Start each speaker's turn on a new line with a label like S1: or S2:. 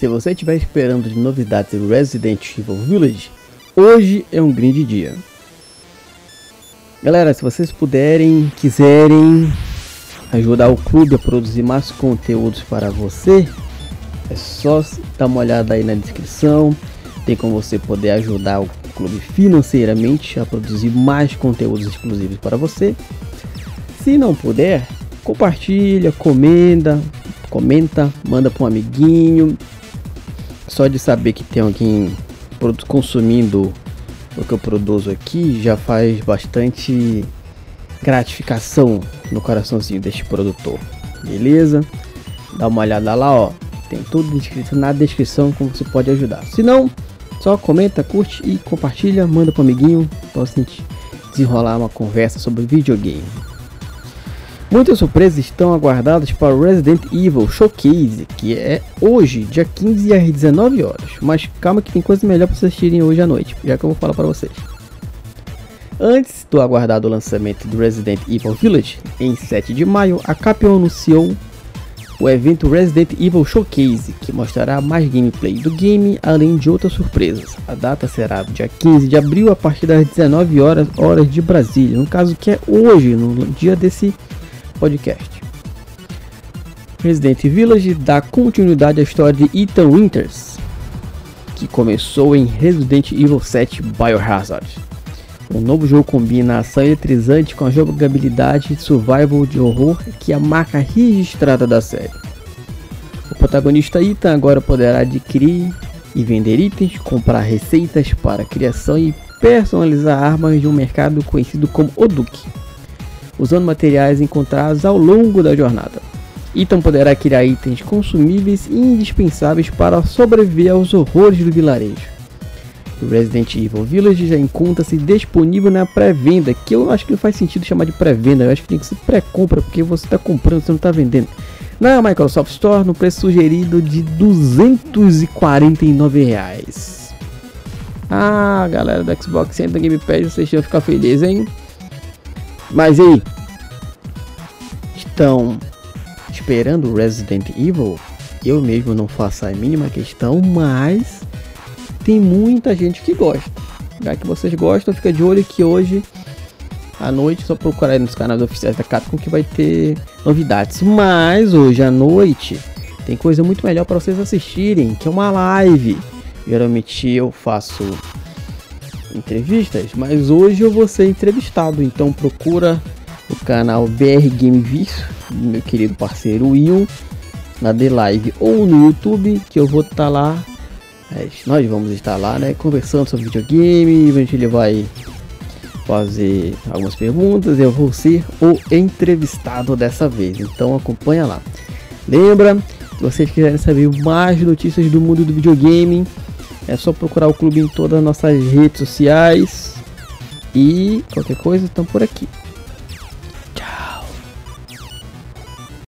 S1: Se você estiver esperando de novidades do Resident Evil Village, hoje é um grande dia. Galera, se vocês puderem, quiserem ajudar o clube a produzir mais conteúdos para você, é só dar uma olhada aí na descrição. Tem como você poder ajudar o clube financeiramente a produzir mais conteúdos exclusivos para você. Se não puder, compartilha, comenta, comenta, manda para um amiguinho. Só de saber que tem alguém consumindo o que eu produzo aqui já faz bastante gratificação no coraçãozinho deste produtor. Beleza? Dá uma olhada lá, ó. Tem tudo escrito na descrição como você pode ajudar. Se não, só comenta, curte e compartilha, manda para amiguinho para a gente desenrolar uma conversa sobre videogame. Muitas surpresas estão aguardadas para o Resident Evil Showcase, que é hoje, dia 15 às 19 horas. Mas calma que tem coisa melhor para vocês assistirem hoje à noite, já que eu vou falar para vocês. Antes do aguardado lançamento do Resident Evil Village, em 7 de maio, a Capcom anunciou o evento Resident Evil Showcase, que mostrará mais gameplay do game, além de outras surpresas. A data será dia 15 de abril, a partir das 19 horas, horas de Brasília, no caso que é hoje, no dia desse podcast. Resident Village dá continuidade à história de Ethan Winters, que começou em Resident Evil 7 Biohazard. O novo jogo combina a ação eletrizante com a jogabilidade survival de horror que é a marca registrada da série. O protagonista Ethan agora poderá adquirir e vender itens, comprar receitas para criação e personalizar armas de um mercado conhecido como Oduki usando materiais encontrados ao longo da jornada. Ethan poderá criar itens consumíveis e indispensáveis para sobreviver aos horrores do vilarejo. O Resident Evil Village já encontra-se disponível na pré-venda, que eu acho que não faz sentido chamar de pré-venda, eu acho que tem que ser pré-compra, porque você está comprando, você não está vendendo. Na Microsoft Store, no preço sugerido de 249 reais. Ah, galera do Xbox Center Game Pass, vocês vão ficar felizes, hein? Mas e aí? Estão esperando Resident Evil? Eu mesmo não faço a mínima questão, mas tem muita gente que gosta. Já que vocês gostam, fica de olho que hoje à noite, só procurar nos canais oficiais da Capcom que vai ter novidades. Mas hoje à noite tem coisa muito melhor para vocês assistirem, que é uma live. Geralmente eu faço entrevistas, mas hoje eu vou ser entrevistado, então procura o canal BR Game Vício, meu querido parceiro Will, na The Live ou no YouTube, que eu vou estar tá lá. É, nós vamos estar lá, né, conversando sobre videogame, a gente vai fazer algumas perguntas, eu vou ser o entrevistado dessa vez, então acompanha lá. Lembra, se vocês quiserem saber mais notícias do mundo do videogame, é só procurar o clube em todas as nossas redes sociais. E qualquer coisa, estão por aqui.